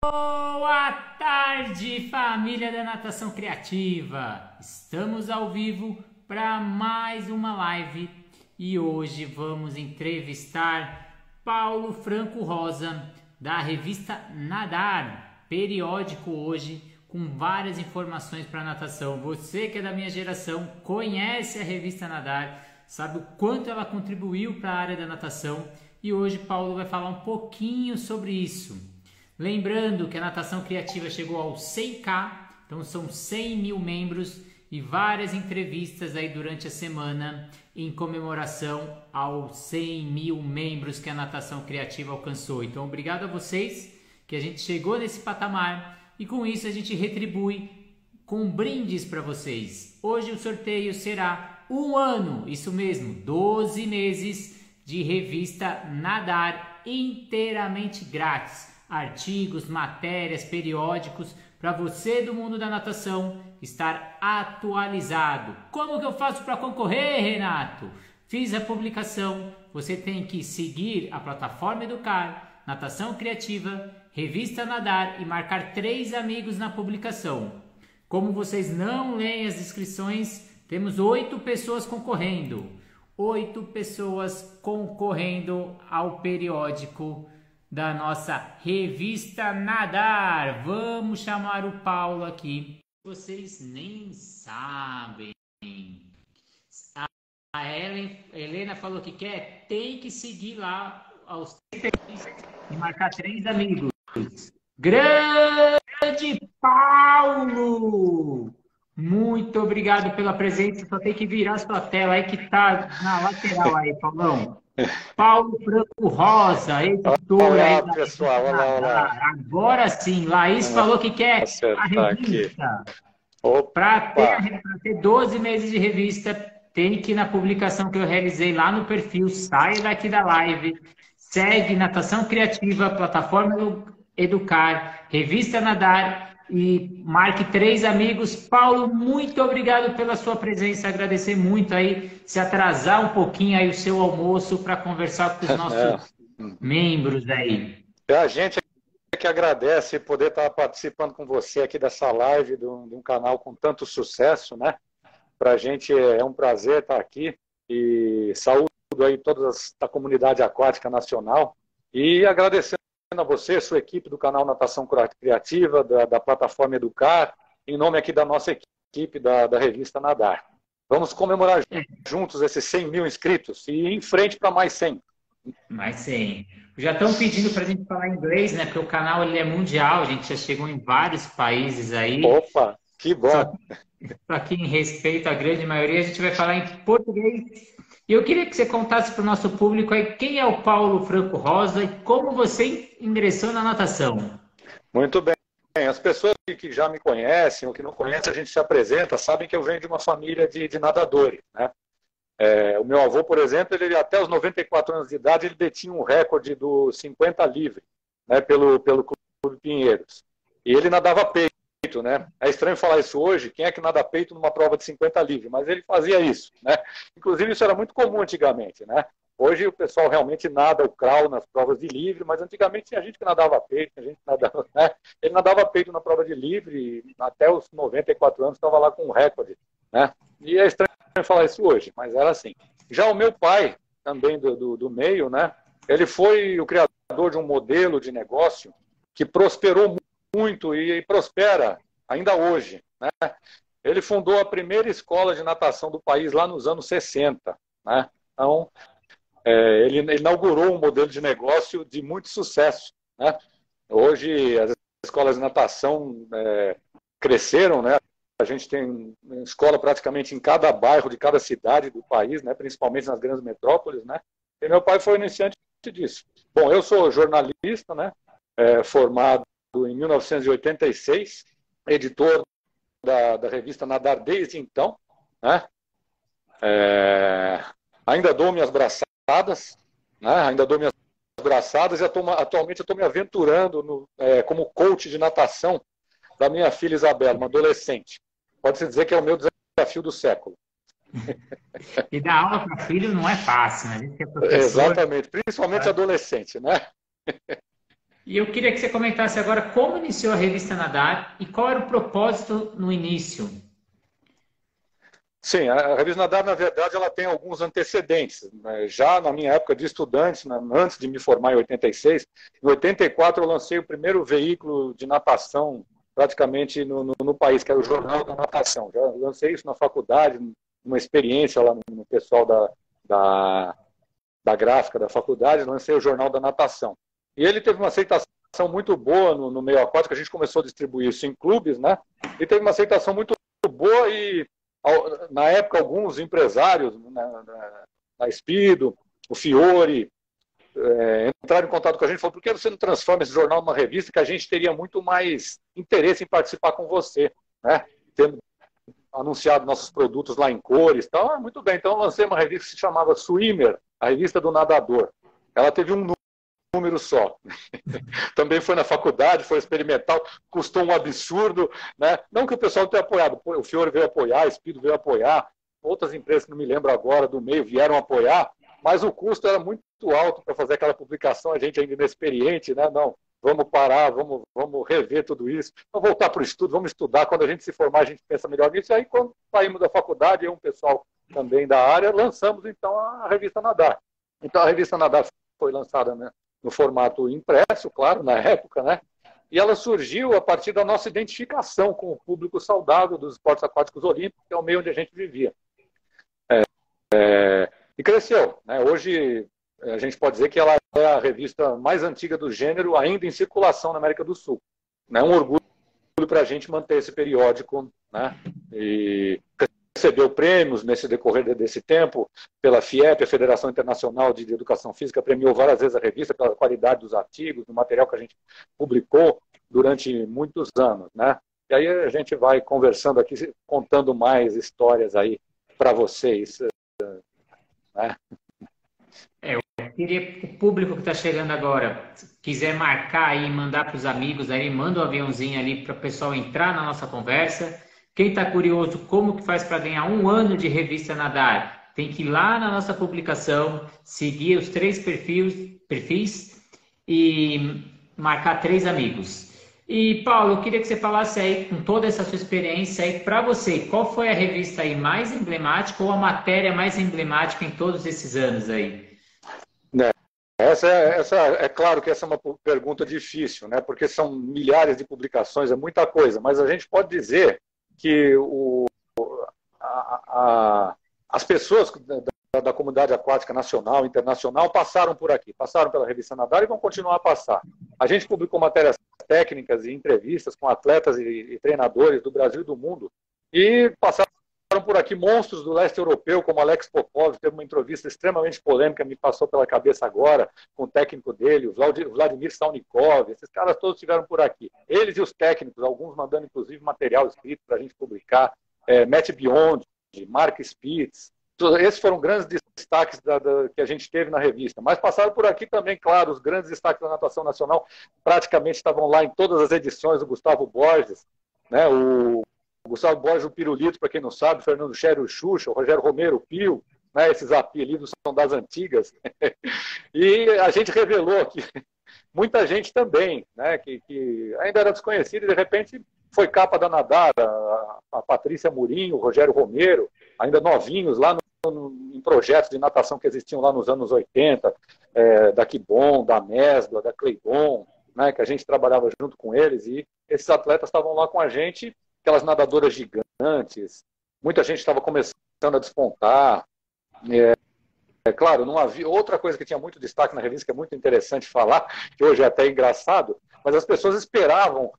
Boa tarde, família da Natação Criativa! Estamos ao vivo para mais uma live e hoje vamos entrevistar Paulo Franco Rosa, da revista Nadar, periódico hoje com várias informações para natação. Você que é da minha geração conhece a revista Nadar, sabe o quanto ela contribuiu para a área da natação e hoje Paulo vai falar um pouquinho sobre isso. Lembrando que a natação criativa chegou ao 100k, então são 100 mil membros e várias entrevistas aí durante a semana em comemoração aos 100 mil membros que a natação criativa alcançou. Então, obrigado a vocês que a gente chegou nesse patamar e com isso a gente retribui com brindes para vocês. Hoje o sorteio será um ano, isso mesmo, 12 meses de revista Nadar inteiramente grátis artigos, matérias, periódicos para você do mundo da natação estar atualizado. Como que eu faço para concorrer, Renato? Fiz a publicação. Você tem que seguir a plataforma Educar, Natação Criativa, Revista Nadar e marcar três amigos na publicação. Como vocês não leem as inscrições, temos oito pessoas concorrendo. Oito pessoas concorrendo ao periódico da nossa revista Nadar. Vamos chamar o Paulo aqui. Vocês nem sabem. A Helen, Helena falou que quer, tem que seguir lá aos e marcar três amigos. Grande Paulo! Muito obrigado pela presença. Só tem que virar sua tela aí que tá na lateral aí, Paulão. Paulo Franco Rosa, editora. Olá, pessoal. Olá, olá. Agora sim, Laís falou que quer a revista. Para ter, ter 12 meses de revista, tem que ir na publicação que eu realizei lá no perfil, saia daqui da live, segue Natação Criativa, Plataforma Educar, Revista Nadar e marque três amigos. Paulo, muito obrigado pela sua presença. Agradecer muito aí, se atrasar um pouquinho aí o seu almoço para conversar com os nossos é. membros aí. É a gente que agradece poder estar participando com você aqui dessa live de um, de um canal com tanto sucesso, né? Para a gente é um prazer estar aqui e saúdo aí toda a comunidade aquática nacional e agradecendo a você, sua equipe do canal Natação Criativa, da, da plataforma Educar, em nome aqui da nossa equipe da, da revista Nadar. Vamos comemorar juntos esses 100 mil inscritos e ir em frente para mais 100. Mais 100. Já estão pedindo para a gente falar inglês, né? Porque o canal ele é mundial, a gente já chegou em vários países aí. Opa, que bom! Só, só que em respeito à grande maioria, a gente vai falar em português e eu queria que você contasse para o nosso público aí quem é o Paulo Franco Rosa e como você ingressou na natação. Muito bem. As pessoas que já me conhecem ou que não conhecem, a gente se apresenta, sabem que eu venho de uma família de, de nadadores. Né? É, o meu avô, por exemplo, ele até os 94 anos de idade, ele detinha um recorde do 50 livre né, pelo, pelo Clube Pinheiros. E ele nadava peito peito, né? É estranho falar isso hoje, quem é que nada peito numa prova de 50 livre? Mas ele fazia isso, né? Inclusive isso era muito comum antigamente, né? Hoje o pessoal realmente nada o crawl nas provas de livre, mas antigamente tinha gente que nadava peito, tinha gente nadava, né? Ele nadava peito na prova de livre até os 94 anos estava lá com um recorde, né? E é estranho falar isso hoje, mas era assim. Já o meu pai, também do, do, do meio, né? Ele foi o criador de um modelo de negócio que prosperou muito e, prospera ainda hoje. Né? Ele fundou a primeira escola de natação do país lá nos anos 60. Né? Então, é, ele, inaugurou um modelo de negócio de muito sucesso. Né? Hoje, as escolas de natação é, cresceram, né? A gente tem escola praticamente em cada bairro de cada cidade do país, né? principalmente nas grandes metrópoles. Né? E meu pai foi iniciante disso. Bom, eu sou jornalista, né? É, formado em 1986, editor da, da revista Nadar desde então. Né? É, ainda dou minhas braçadas, né? ainda dou minhas braçadas e atualmente eu estou me aventurando no, é, como coach de natação da minha filha Isabela, uma adolescente. Pode-se dizer que é o meu desafio do século. E dar aula para filho não é fácil, né? Exatamente, principalmente é. adolescente, né? E eu queria que você comentasse agora como iniciou a revista Nadar e qual era o propósito no início. Sim, a revista Nadar, na verdade, ela tem alguns antecedentes. Né? Já na minha época de estudante, antes de me formar em 86, em 84 eu lancei o primeiro veículo de natação praticamente no, no, no país, que era o Jornal da Natação. Já lancei isso na faculdade, uma experiência lá no, no pessoal da, da, da gráfica da faculdade, lancei o Jornal da Natação. E ele teve uma aceitação muito boa no, no meio aquático, a gente começou a distribuir isso em clubes, né? E teve uma aceitação muito boa e, na época, alguns empresários, né, na Espido, o Fiore, é, entraram em contato com a gente e falaram, por que você não transforma esse jornal numa revista que a gente teria muito mais interesse em participar com você, né? Tendo anunciado nossos produtos lá em cores e tal. Ah, muito bem, então lancei uma revista que se chamava Swimmer, a revista do nadador. Ela teve um número só. Também foi na faculdade, foi experimental, custou um absurdo. Né? Não que o pessoal tenha apoiado, o Fiore veio apoiar, a Speed veio apoiar, outras empresas que não me lembro agora do meio vieram apoiar, mas o custo era muito alto para fazer aquela publicação, a gente ainda inexperiente, né? Não, vamos parar, vamos, vamos rever tudo isso, vamos voltar para o estudo, vamos estudar. Quando a gente se formar, a gente pensa melhor nisso. E aí, quando saímos da faculdade, eu um pessoal também da área, lançamos então a revista Nadar. Então a revista Nadar foi lançada né, no formato impresso, claro, na época, né? E ela surgiu a partir da nossa identificação com o público saudável dos esportes aquáticos olímpicos, que é o meio onde a gente vivia. É, é, e cresceu. Né? Hoje, a gente pode dizer que ela é a revista mais antiga do gênero, ainda em circulação na América do Sul. É um orgulho para a gente manter esse periódico. Né? E recebeu prêmios nesse decorrer desse tempo pela FIEP, a Federação Internacional de Educação Física, premiou várias vezes a revista pela qualidade dos artigos, do material que a gente publicou durante muitos anos, né? E aí a gente vai conversando aqui, contando mais histórias aí para vocês, né? É, eu queria que o público que está chegando agora quiser marcar aí, mandar para os amigos aí, manda um aviãozinho ali para o pessoal entrar na nossa conversa quem está curioso como que faz para ganhar um ano de revista Nadar, tem que ir lá na nossa publicação, seguir os três perfis, perfis e marcar três amigos. E Paulo, eu queria que você falasse aí com toda essa sua experiência aí para você, qual foi a revista aí mais emblemática ou a matéria mais emblemática em todos esses anos aí? É, essa, é, essa é claro que essa é uma pergunta difícil, né? Porque são milhares de publicações, é muita coisa, mas a gente pode dizer que o, a, a, as pessoas da, da, comunidade aquática nacional, internacional, passaram por aqui, passaram pela revista Nadar e vão continuar a passar. A gente publicou matérias técnicas e entrevistas com atletas e, e treinadores do Brasil e do mundo e passaram por aqui monstros do leste europeu, como Alex Popov, teve uma entrevista extremamente polêmica, me passou pela cabeça agora, com o técnico dele, o Vladimir Salnikov, esses caras todos estiveram por aqui. Eles e os técnicos, alguns mandando inclusive material escrito para a gente publicar, é, Matt Beyond, Mark Spitz, esses foram grandes destaques da, da, que a gente teve na revista. Mas passaram por aqui também, claro, os grandes destaques da natação nacional praticamente estavam lá em todas as edições, o Gustavo Borges, né, o Gustavo Borges, o Pirulito, para quem não sabe, Fernando Chério, o Xuxa, o Rogério Romero, o Pio, né, esses apelidos são das antigas. e a gente revelou aqui muita gente também, né, que, que ainda era desconhecida e de repente foi capa da Nadar, a, a Patrícia Murinho, o Rogério Romero, ainda novinhos lá no, no, em projetos de natação que existiam lá nos anos 80, é, da Kibon, da Mesbla, da Cleibon, né, que a gente trabalhava junto com eles e esses atletas estavam lá com a gente aquelas nadadoras gigantes, muita gente estava começando a despontar. É, é, claro, não havia outra coisa que tinha muito destaque na revista, que é muito interessante falar, que hoje é até engraçado, mas as pessoas esperavam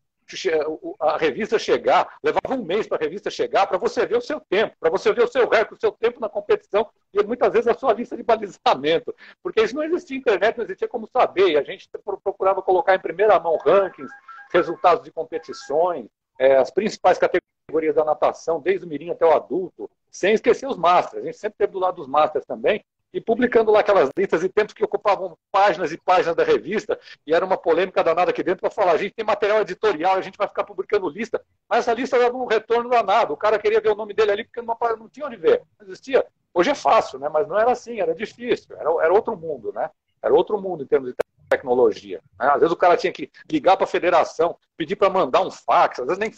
a revista chegar, levava um mês para a revista chegar, para você ver o seu tempo, para você ver o seu recorde, o seu tempo na competição e muitas vezes a sua lista de balizamento, porque isso não existia internet, não existia como saber, e a gente procurava colocar em primeira mão rankings, resultados de competições, é, as principais categorias da natação, desde o mirim até o adulto, sem esquecer os masters. A gente sempre teve do lado dos masters também, e publicando lá aquelas listas e tempos que ocupavam páginas e páginas da revista, e era uma polêmica danada aqui dentro para falar, a gente tem material editorial, a gente vai ficar publicando lista, mas essa lista dava um retorno danado, o cara queria ver o nome dele ali porque não, não tinha onde ver, não existia. Hoje é fácil, né? mas não era assim, era difícil, era, era outro mundo, né? Era outro mundo em termos de tecnologia. Né? Às vezes o cara tinha que ligar para a federação, pedir para mandar um fax, às vezes nem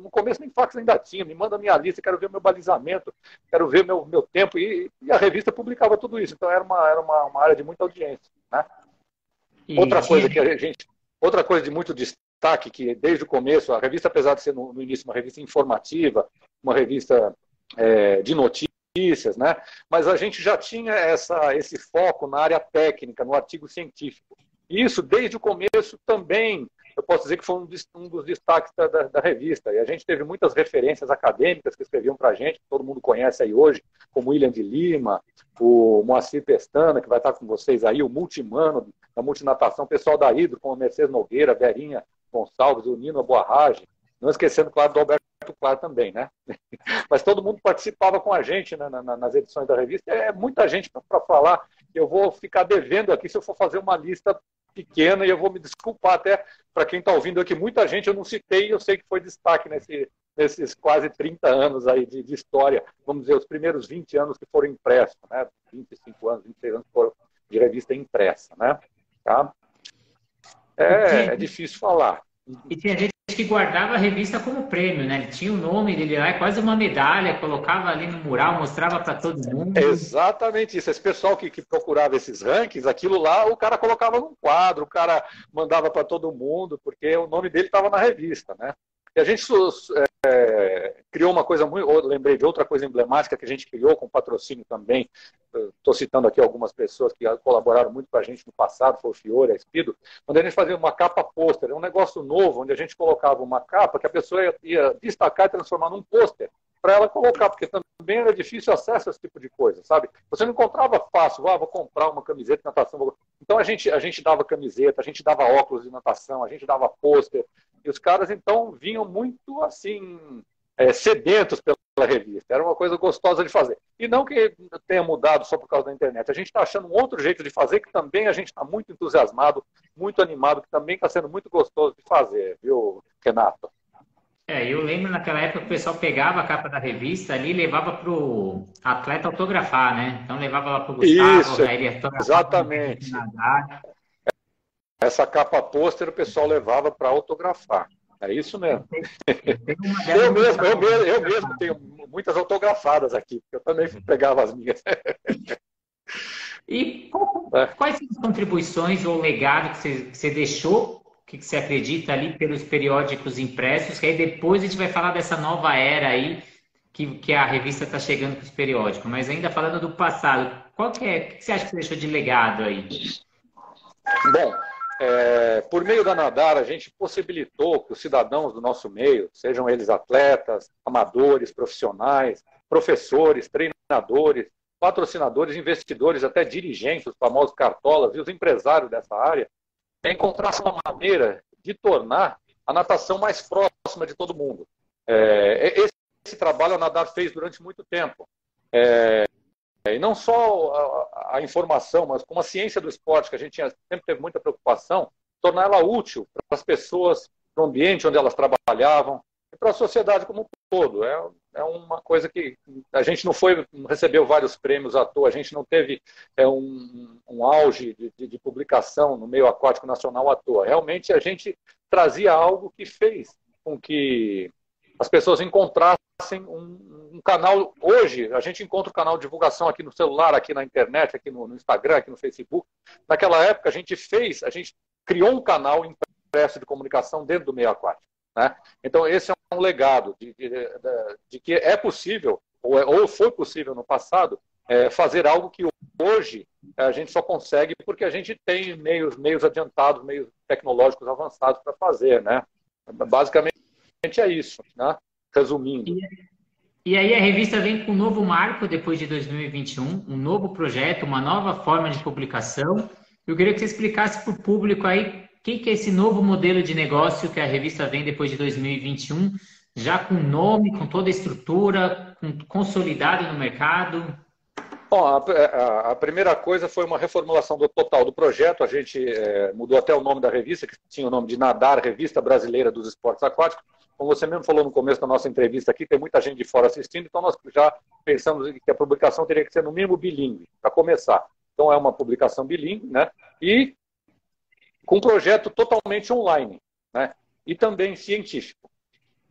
no começo nem fax ainda tinha, me manda minha lista, quero ver meu balizamento, quero ver meu, meu tempo, e, e a revista publicava tudo isso, então era uma, era uma, uma área de muita audiência. Né? Outra coisa que a gente, outra coisa de muito destaque, que desde o começo, a revista, apesar de ser no, no início uma revista informativa, uma revista é, de notícias, notícias, né? Mas a gente já tinha essa, esse foco na área técnica, no artigo científico. Isso, desde o começo, também, eu posso dizer que foi um, um dos destaques da, da, da, revista. E a gente teve muitas referências acadêmicas que escreviam para a gente, que todo mundo conhece aí hoje, como William de Lima, o Moacir Pestana, que vai estar com vocês aí, o Multimano, da Multinatação, o pessoal da Hidro, como Mercedes Nogueira, Verinha Gonçalves, o Nino Boarrage, não esquecendo, claro, do Alberto Claro também, né? Mas todo mundo participava com a gente né, nas edições da revista. É muita gente para falar. Eu vou ficar devendo aqui se eu for fazer uma lista pequena e eu vou me desculpar até para quem está ouvindo aqui. Muita gente eu não citei e eu sei que foi destaque nesse, nesses quase 30 anos aí de, de, história. Vamos dizer, os primeiros 20 anos que foram impressos, né? 25 anos, 26 anos foram de revista impressa, né? Tá? É, é difícil falar. E tinha gente que guardava a revista como prêmio, né? Ele tinha o nome dele lá, é quase uma medalha, colocava ali no mural, mostrava para todo mundo. exatamente isso. Esse pessoal que, que, procurava esses rankings, aquilo lá, o cara colocava num quadro, o cara mandava para todo mundo, porque o nome dele estava na revista, né? E a gente é, criou uma coisa muito. Lembrei de outra coisa emblemática que a gente criou com patrocínio também. Estou citando aqui algumas pessoas que colaboraram muito com a gente no passado, foi o Fiore, a Espido, onde a gente fazia uma capa pôster, um negócio novo, onde a gente colocava uma capa que a pessoa ia, ia destacar e transformar num pôster para ela colocar, porque também era difícil acesso a esse tipo de coisa, sabe? Você não encontrava fácil, ah, vou comprar uma camiseta de natação. Então a gente, a gente dava camiseta, a gente dava óculos de natação, a gente dava pôster, e os caras, então, vinham muito, assim, é, sedentos pela revista. Era uma coisa gostosa de fazer. E não que tenha mudado só por causa da internet. A gente está achando um outro jeito de fazer que também a gente está muito entusiasmado, muito animado, que também está sendo muito gostoso de fazer, viu, Renato? É, eu lembro naquela época que o pessoal pegava a capa da revista ali e levava para o atleta autografar, né? Então levava lá para o Gustavo, Isso, aí ele Exatamente. Essa capa pôster o pessoal levava para autografar. É isso mesmo. Eu mesmo, eu mesmo, eu mesmo tenho muitas autografadas aqui, porque eu também pegava as minhas. E é. quais são as contribuições ou legado que você, que você deixou, que você acredita ali pelos periódicos impressos, que aí depois a gente vai falar dessa nova era aí, que, que a revista está chegando com os periódicos. Mas ainda falando do passado, qual que é, o que você acha que você deixou de legado aí? Bom, é, por meio da Nadar, a gente possibilitou que os cidadãos do nosso meio, sejam eles atletas, amadores, profissionais, professores, treinadores, patrocinadores, investidores, até dirigentes, os famosos cartolas e os empresários dessa área, encontrassem uma maneira de tornar a natação mais próxima de todo mundo. É, esse, esse, trabalho a Nadar fez durante muito tempo. É, e não só a, a, informação, mas como a ciência do esporte, que a gente tinha, sempre teve muita preocupação, tornar ela útil para as pessoas, para o ambiente onde elas trabalhavam e para a sociedade como um todo. É, é uma coisa que a gente não foi, recebeu vários prêmios à toa, a gente não teve é, um, um auge de, de, de publicação no meio aquático nacional à toa. Realmente a gente trazia algo que fez com que as pessoas encontrassem um, um, canal. Hoje, a gente encontra o canal de divulgação aqui no celular, aqui na internet, aqui no, no, Instagram, aqui no Facebook. Naquela época, a gente fez, a gente criou um canal impresso de comunicação dentro do meio aquático. Né? Então, esse é um legado de, de, de, de que é possível, ou, é, ou foi possível no passado, é, fazer algo que hoje a gente só consegue porque a gente tem meios, meios adiantados, meios tecnológicos avançados para fazer. Né? Basicamente é isso. Né? Resumindo. E, aí a revista vem com um novo marco depois de 2021, um novo projeto, uma nova forma de publicação. Eu queria que você explicasse para o público aí o que, que é esse novo modelo de negócio que a revista vem depois de 2021, já com nome, com toda a estrutura, consolidado no mercado. Bom, a, a, a, primeira coisa foi uma reformulação do total do projeto. A gente é, mudou até o nome da revista, que tinha o nome de Nadar, Revista Brasileira dos Esportes Aquáticos, como você mesmo falou no começo da nossa entrevista aqui, tem muita gente de fora assistindo, então nós já pensamos que a publicação teria que ser no mínimo bilíngue, para começar. Então é uma publicação bilíngue, né? E com um projeto totalmente online né? e também científico.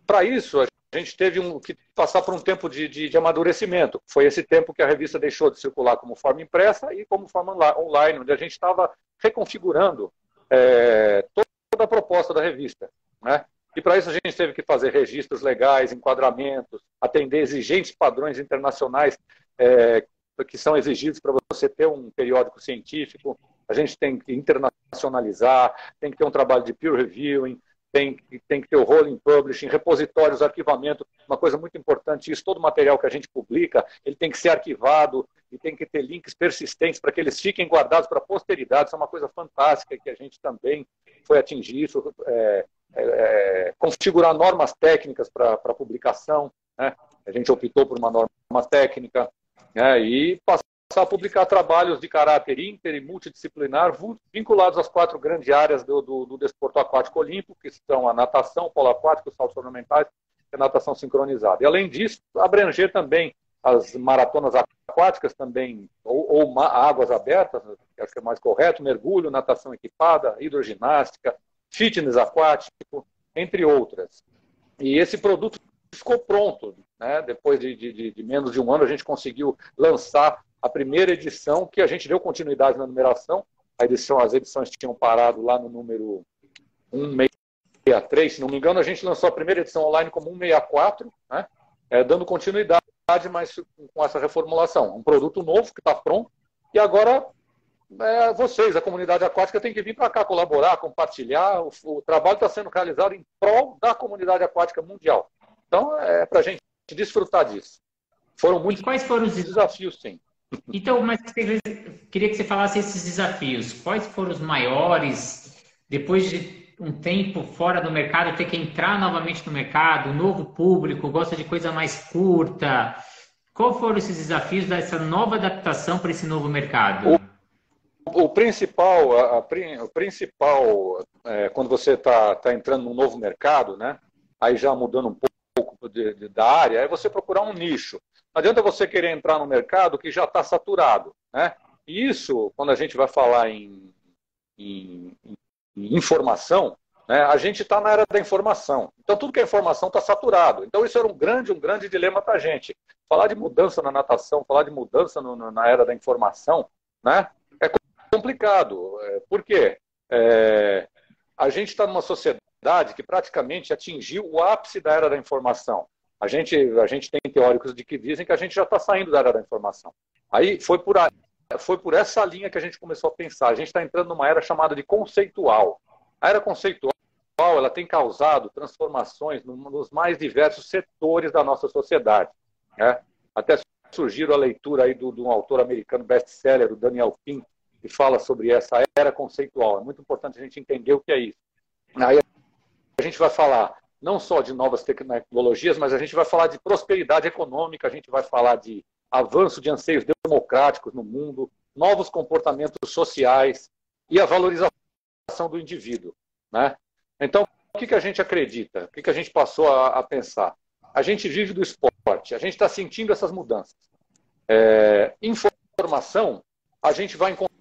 Para isso, a gente teve um, que passar por um tempo de, de, de, amadurecimento. Foi esse tempo que a revista deixou de circular como forma impressa e como forma online, onde a gente estava reconfigurando é, toda a proposta da revista. Né? E para isso a gente teve que fazer registros legais, enquadramentos, atender exigentes padrões internacionais é, que são exigidos para você ter um periódico científico. A gente tem que internacionalizar, tem que ter um trabalho de peer reviewing, tem, tem que ter o rolling publishing, repositórios, arquivamento, uma coisa muito importante, isso, todo material que a gente publica, ele tem que ser arquivado e tem que ter links persistentes para que eles fiquem guardados para a posteridade, isso é uma coisa fantástica que a gente também foi atingir isso, é, é, é, configurar normas técnicas para publicação, né? a gente optou por uma norma técnica, né? e passar a publicar trabalhos de caráter inter e multidisciplinar vinculados às quatro grandes áreas do, do, do desporto aquático olímpico, que são a natação, polo aquático, os saltos ornamentais e a natação sincronizada. E, além disso, abranger também as maratonas aquáticas também, ou, ou águas abertas, acho que é mais correto, mergulho, natação equipada, hidroginástica, fitness aquático, entre outras. E esse produto ficou pronto. Né? Depois de, de, de, menos de um ano, a gente conseguiu lançar a primeira edição, que a gente deu continuidade na numeração. A edição, as edições tinham parado lá no número 163, se não me engano. A gente lançou a primeira edição online como 164, né? É, dando continuidade, mas com essa reformulação. Um produto novo que está pronto. E agora é, vocês, a comunidade aquática, tem que vir para cá colaborar, compartilhar. O, o trabalho está sendo realizado em prol da comunidade aquática mundial. Então, é para a gente desfrutar disso. Foram muitos e quais foram os desafios, sim. Então, mas queria que você falasse esses desafios. Quais foram os maiores, depois de um tempo fora do mercado, ter que entrar novamente no mercado, um novo público, gosta de coisa mais curta. Qual foram esses desafios dessa nova adaptação para esse novo mercado? O, principal, a, a, o principal é, quando você está tá entrando num novo mercado, né? Aí já mudando um pouco de, de, da área, é você procurar um nicho. Não adianta você querer entrar no mercado que já está saturado. Né? E isso, quando a gente vai falar em, em, em informação, né, a gente está na era da informação. Então, tudo que é informação está saturado. Então, isso era um grande, um grande dilema para a gente. Falar de mudança na natação, falar de mudança no, na era da informação, né, é complicado. É, por quê? É, a gente está numa sociedade que praticamente atingiu o ápice da era da informação. A gente, a gente tem teóricos de que dizem que a gente já está saindo da era da informação. Aí foi por, a, foi por essa linha que a gente começou a pensar. A gente está entrando numa era chamada de conceitual. A era conceitual ela tem causado transformações nos mais diversos setores da nossa sociedade. Né? Até surgiu a leitura aí de um autor americano best-seller, o Daniel Pink, que fala sobre essa era conceitual. É muito importante a gente entender o que é isso. Aí a gente vai falar não só de novas tecnologias, mas a gente vai falar de prosperidade econômica, a gente vai falar de avanço de anseios democráticos no mundo, novos comportamentos sociais e a valorização do indivíduo. Né? Então, o que, que a gente acredita? O que, que a gente passou a, a pensar? A gente vive do esporte, a gente está sentindo essas mudanças. É, informação, a gente vai encontrar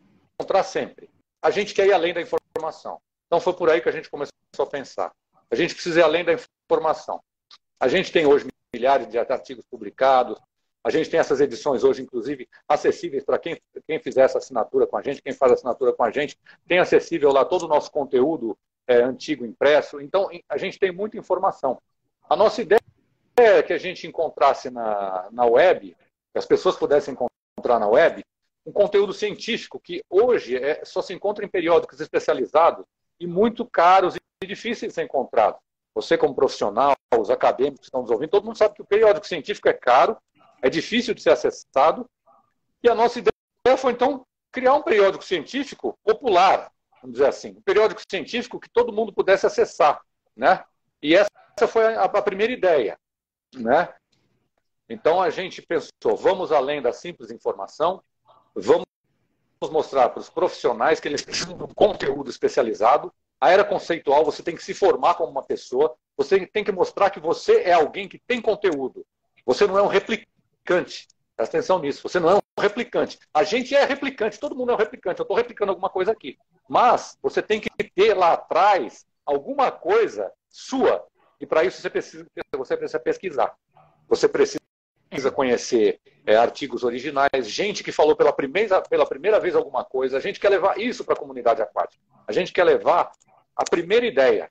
sempre. A gente quer ir além da informação. Então, foi por aí que a gente começou a pensar. A gente precisa ir além da informação. A gente tem hoje milhares de artigos publicados, a gente tem essas edições hoje, inclusive, acessíveis para quem, quem fizer essa assinatura com a gente, quem faz assinatura com a gente, tem acessível lá todo o nosso conteúdo é, antigo impresso. Então, a gente tem muita informação. A nossa ideia é que a gente encontrasse na, na web, que as pessoas pudessem encontrar na web, um conteúdo científico que hoje é, só se encontra em periódicos especializados e muito caros difíceis de ser encontrados. Você, como profissional, os acadêmicos que estão nos ouvindo, todo mundo sabe que o periódico científico é caro, é difícil de ser acessado. E a nossa ideia foi, então, criar um periódico científico popular, vamos dizer assim. Um periódico científico que todo mundo pudesse acessar. Né? E essa foi a, a primeira ideia. Né? Então, a gente pensou, vamos além da simples informação, vamos mostrar para os profissionais que eles precisam de um conteúdo especializado a era conceitual, você tem que se formar como uma pessoa, você tem que mostrar que você é alguém que tem conteúdo. Você não é um replicante. Presta atenção nisso. Você não é um replicante. A gente é replicante, todo mundo é um replicante. Eu estou replicando alguma coisa aqui. Mas você tem que ter lá atrás alguma coisa sua. E para isso você precisa, você precisa pesquisar. Você precisa conhecer é, artigos originais, gente que falou pela primeira, pela primeira vez alguma coisa. A gente quer levar isso para a comunidade aquática. A gente quer levar a primeira ideia.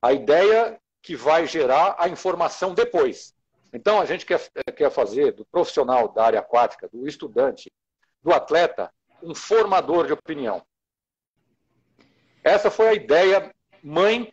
A ideia que vai gerar a informação depois. Então, a gente quer, quer fazer do profissional da área aquática, do estudante, do atleta, um formador de opinião. Essa foi a ideia mãe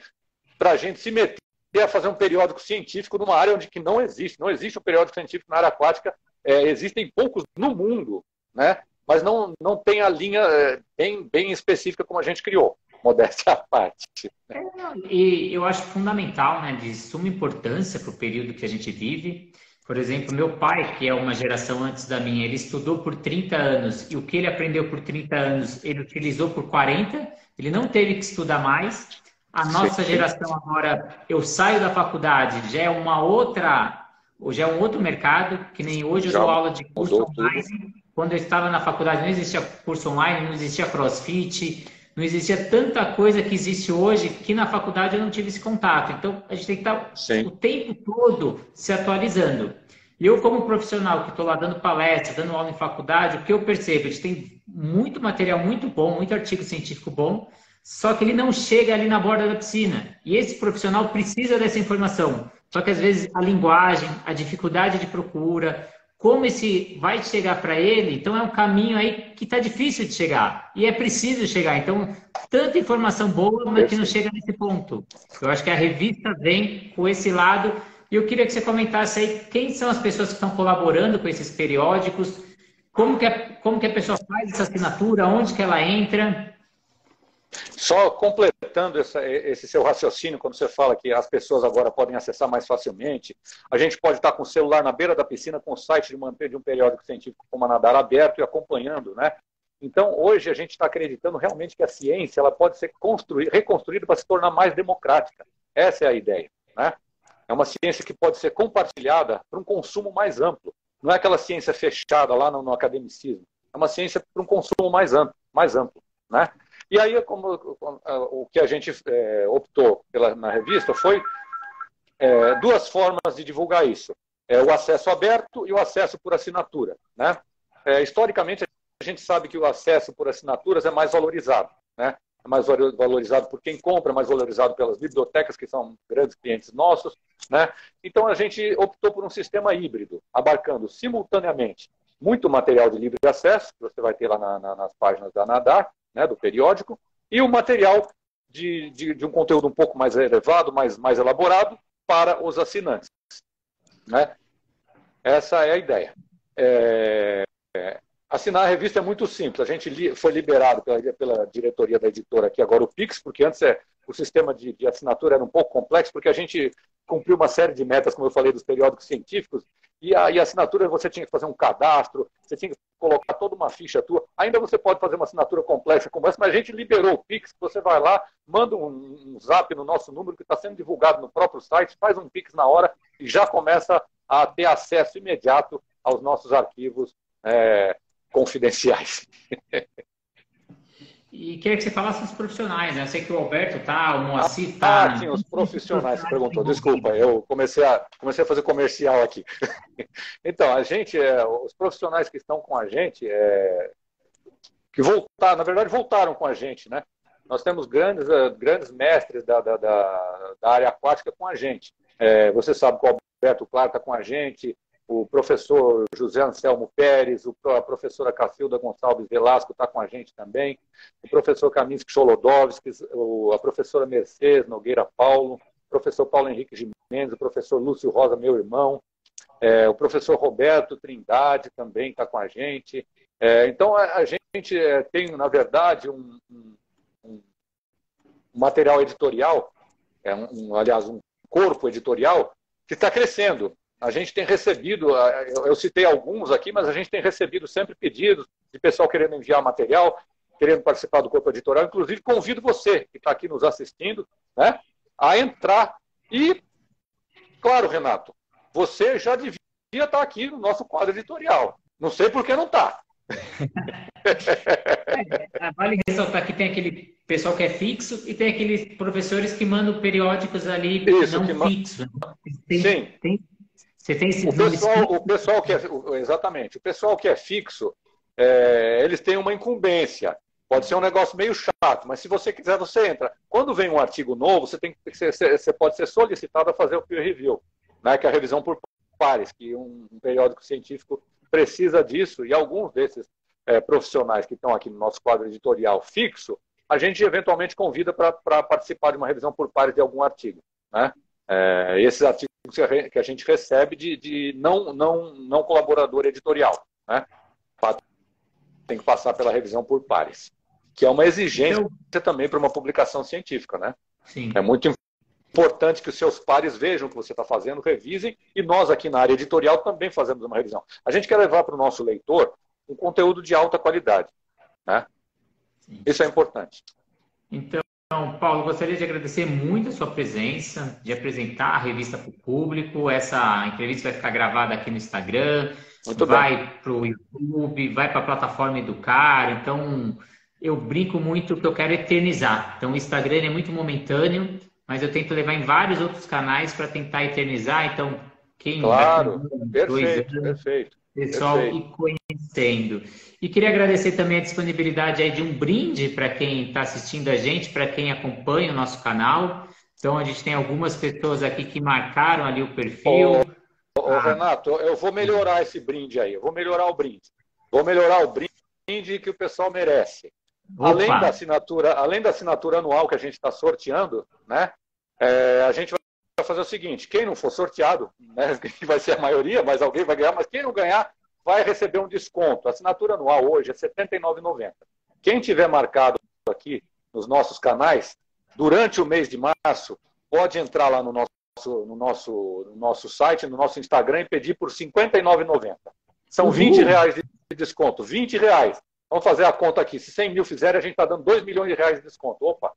para a gente se meter a fazer um periódico científico numa área onde que não existe. Não existe um periódico científico na área aquática. É, existem poucos no mundo, né? mas não, não tem a linha é, bem, bem específica como a gente criou modéstia à parte. É, e eu acho fundamental, né, de suma importância para o período que a gente vive. Por exemplo, meu pai, que é uma geração antes da minha, ele estudou por 30 anos e o que ele aprendeu por 30 anos, ele utilizou por 40, ele não teve que estudar mais. A nossa geração agora, eu saio da faculdade, já é uma outra, já é um outro mercado, que nem hoje eu já dou aula de curso online. Tudo. Quando eu estava na faculdade não existia curso online, não existia crossfit, não existia tanta coisa que existe hoje que na faculdade eu não tive esse contato. Então, a gente tem que estar Sim. o tempo todo se atualizando. E eu, como profissional que estou lá dando palestra, dando aula em faculdade, o que eu percebo? A gente tem muito material muito bom, muito artigo científico bom, só que ele não chega ali na borda da piscina. E esse profissional precisa dessa informação. Só que às vezes a linguagem, a dificuldade de procura, como esse vai chegar para ele, então é um caminho aí que está difícil de chegar. E é preciso chegar. Então, tanta informação boa, mas que não chega nesse ponto. Eu acho que a revista vem com esse lado. E eu queria que você comentasse aí quem são as pessoas que estão colaborando com esses periódicos, como que a, como que a pessoa faz essa assinatura, onde que ela entra. Só completando essa, esse seu raciocínio, quando você fala que as pessoas agora podem acessar mais facilmente, a gente pode estar com o celular na beira da piscina, com o site de manter de um periódico científico como a Nadar aberto e acompanhando, né? Então, hoje a gente está acreditando realmente que a ciência ela pode ser reconstruída para se tornar mais democrática. Essa é a ideia, né? É uma ciência que pode ser compartilhada para um consumo mais amplo. Não é aquela ciência fechada lá no, no academicismo. É uma ciência para um consumo mais amplo, mais amplo, né? E aí, como, o que a gente é, optou pela, na revista foi é, duas formas de divulgar isso. É, o acesso aberto e o acesso por assinatura. Né? É, historicamente, a gente sabe que o acesso por assinaturas é mais valorizado. Né? É mais valorizado por quem compra, mais valorizado pelas bibliotecas, que são grandes clientes nossos. Né? Então, a gente optou por um sistema híbrido, abarcando simultaneamente muito material de livre acesso, que você vai ter lá na, na, nas páginas da Nadar, né, do periódico, e o material de, de, de, um conteúdo um pouco mais elevado, mais, mais elaborado, para os assinantes. Né? Essa é a ideia. É, é, assinar a revista é muito simples. A gente li, foi liberado pela, pela, diretoria da editora aqui agora o Pix, porque antes é, o sistema de, de assinatura era um pouco complexo, porque a gente cumpriu uma série de metas, como eu falei, dos periódicos científicos, e a, e a, assinatura você tinha que fazer um cadastro, você tinha que colocar toda uma ficha tua. Ainda você pode fazer uma assinatura complexa como essa, mas a gente liberou o Pix, você vai lá, manda um, um zap no nosso número que está sendo divulgado no próprio site, faz um Pix na hora e já começa a ter acesso imediato aos nossos arquivos é, confidenciais. E queria que você falasse dos profissionais, né? Eu sei que o Alberto tá, o Moacir tá. Ah, sim, os profissionais, você perguntou. Desculpa, eu comecei a, comecei a fazer comercial aqui. então, a gente, é, os profissionais que estão com a gente, é, que voltaram, na verdade, voltaram com a gente, né? Nós temos grandes, uh, grandes mestres da, da, da, da, área aquática com a gente. É, você sabe que o Alberto Claro está com a gente, o professor José Anselmo Pérez, a professora Cacilda Gonçalves Velasco está com a gente também, o professor Kaminsky Cholodowski, a professora Mercedes Nogueira Paulo, o professor Paulo Henrique Gimenez, o professor Lúcio Rosa, meu irmão, é, o professor Roberto Trindade também está com a gente. É, então, a, a gente é, tem, na verdade, um, um, um material editorial, é um, aliás, um corpo editorial que está crescendo. A gente tem recebido, eu citei alguns aqui, mas a gente tem recebido sempre pedidos de pessoal querendo enviar material, querendo participar do corpo editorial. Inclusive, convido você que está aqui nos assistindo né, a entrar. E, claro, Renato, você já devia estar aqui no nosso quadro editorial. Não sei por que não está. é, vale ressaltar que tem aquele pessoal que é fixo e tem aqueles professores que mandam periódicos ali Isso, não fixos. Tem, Sim. Tem, você tem esse o pessoal, o pessoal que é, exatamente, o pessoal que é fixo, é, eles têm uma incumbência. Pode ser um negócio meio chato, mas se você quiser, você entra. Quando vem um artigo novo, você, tem, você, você pode ser solicitado a fazer o peer review, né, que é a revisão por pares, que um, um periódico científico precisa disso, e alguns desses é, profissionais que estão aqui no nosso quadro editorial fixo, a gente eventualmente convida para participar de uma revisão por pares de algum artigo. Né? É, esses artigos que a gente recebe de, de não, não, não colaborador editorial. Né? Tem que passar pela revisão por pares, que é uma exigência então, também para uma publicação científica. Né? Sim. É muito importante que os seus pares vejam o que você está fazendo, revisem, e nós aqui na área editorial também fazemos uma revisão. A gente quer levar para o nosso leitor um conteúdo de alta qualidade. Né? Isso é importante. Então, Paulo, gostaria de agradecer muito a sua presença, de apresentar a revista para o público. Essa entrevista vai ficar gravada aqui no Instagram, muito vai para o YouTube, vai para a plataforma Educar. Então, eu brinco muito que eu quero eternizar. Então, o Instagram é muito momentâneo, mas eu tento levar em vários outros canais para tentar eternizar. Então, quem claro, perfeito, perfeito pessoal e conhecendo. E queria agradecer também a disponibilidade aí de um brinde para quem está assistindo a gente, para quem acompanha o nosso canal. Então a gente tem algumas pessoas aqui que marcaram ali o perfil. Ô, ô ah. Renato, eu vou melhorar esse brinde aí, eu vou melhorar o brinde. Vou melhorar o brinde que o pessoal merece. Além da assinatura, além da assinatura anual que a gente está sorteando, né? É, a gente vai fazer o seguinte: quem não for sorteado, né, que vai ser a maioria, mas alguém vai ganhar, mas quem não ganhar vai receber um desconto. A assinatura anual hoje é R$ 79,90. Quem tiver marcado aqui nos nossos canais, durante o mês de março, pode entrar lá no nosso, no nosso, no nosso site, no nosso Instagram e pedir por R$ 59,90. São 20 reais de desconto. 20 reais. Vamos fazer a conta aqui. Se 100 mil fizerem, a gente está dando 2 milhões de reais de desconto. Opa!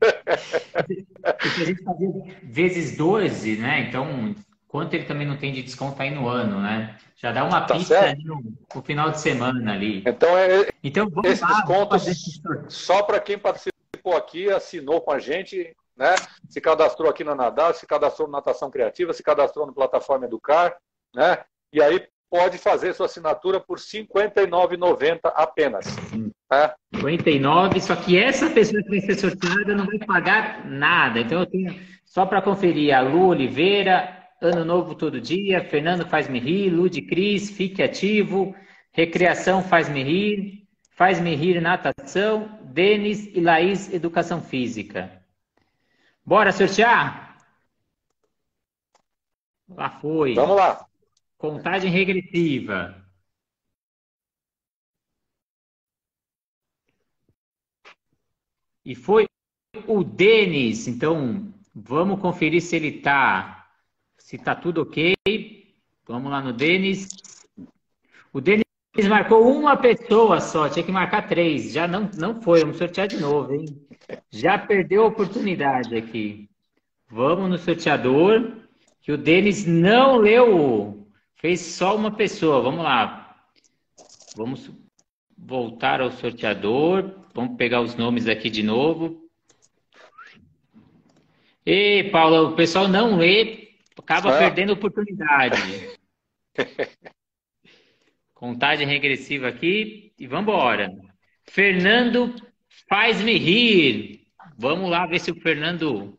A gente fazia vezes 12, né? Então, quanto ele também não tem de desconto aí no ano, né? Já dá uma tá ali no, no, final de semana ali. Então, é, então vamos esse lá, desconto só para quem participou aqui, assinou com a gente, né? Se cadastrou aqui na Nadar, se cadastrou na Natação Criativa, se cadastrou na plataforma Educar, né? E aí pode fazer sua assinatura por R$ 59,90 apenas. Né? 59, só que essa pessoa que vai ser sorteada não vai pagar nada. Então eu tenho só para conferir a Lu Oliveira, Ano Novo Todo Dia, Fernando Faz-me Rir, Lude Cris, Fique Ativo, Recreação Faz-me Rir, Faz-me Rir Natação, Denis e Laís Educação Física. Bora sortear? Lá foi. Vamos lá. Contagem regressiva. E foi o Denis. Então, vamos conferir se ele tá, se tá tudo ok. Vamos lá no Denis. O Denis marcou uma pessoa só, tinha que marcar três. Já não, não foi, vamos sortear de novo, hein? Já perdeu a oportunidade aqui. Vamos no sorteador, que o Denis não leu Fez só uma pessoa. Vamos lá. Vamos voltar ao sorteador. Vamos pegar os nomes aqui de novo. E Paulo, o pessoal não lê, acaba ah. perdendo oportunidade. Contagem regressiva aqui e vamos embora. Fernando faz-me rir. Vamos lá ver se o Fernando.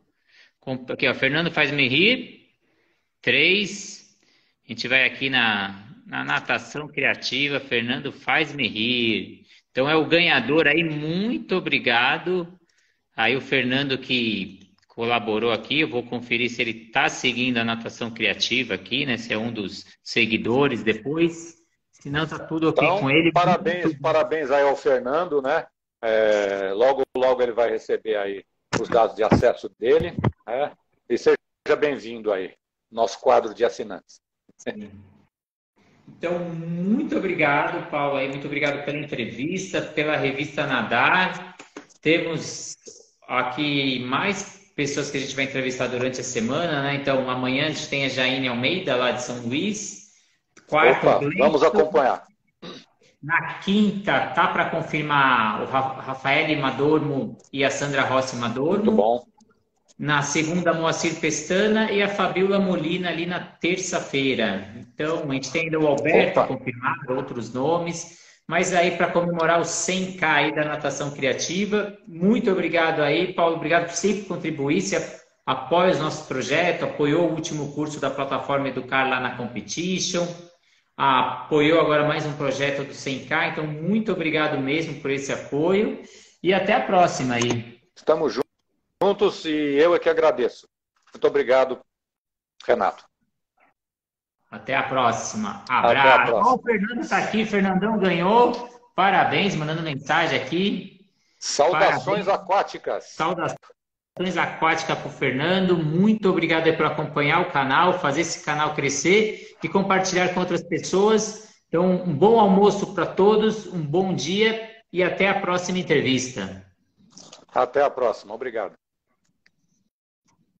Aqui, ó. Fernando faz-me rir. Três, a gente vai aqui na, na natação criativa, Fernando faz-me rir. Então é o ganhador aí, muito obrigado. Aí o Fernando que colaborou aqui, eu vou conferir se ele está seguindo a natação criativa aqui, né? Se é um dos seguidores depois. Se não, tá tudo ok então, com ele. Parabéns, muito... parabéns aí ao Fernando, né? É, logo, logo ele vai receber aí os dados de acesso dele. Né? E seja bem-vindo aí, nosso quadro de assinantes. Então, muito obrigado, Paulo, aí, muito obrigado pela entrevista, pela revista Nadar. Temos aqui mais pessoas que a gente vai entrevistar durante a semana, né? Então, amanhã a gente tem a Jaine Almeida, lá de São Luís. Quarto, Opa, vamos acompanhar. Na quinta, tá para confirmar o Rafael Madormo e a Sandra Rossi Madormo. Muito bom. Na segunda, Moacir Pestana e a Fabiola Molina ali na terça-feira. Então, a gente tem ainda o Alberto confirmado, outros nomes. Mas aí, para comemorar os 100K aí da natação criativa, muito obrigado aí, Paulo. Obrigado por sempre contribuir, se apoia os nossos projetos, apoiou o último curso da plataforma Educar lá na Competition apoiou agora mais um projeto do 100K, então muito obrigado mesmo por esse apoio e até a próxima aí. Estamos juntos e eu é que agradeço. Muito obrigado, Renato. Até a próxima. Abraço. Ó, o Fernando está aqui, Fernandão ganhou. Parabéns, mandando mensagem aqui. Saudações Parabéns. aquáticas. Saudações aquáticas para o Fernando. Muito obrigado por acompanhar o canal, fazer esse canal crescer e compartilhar com outras pessoas. Então, um bom almoço para todos, um bom dia e até a próxima entrevista. Até a próxima. Obrigado.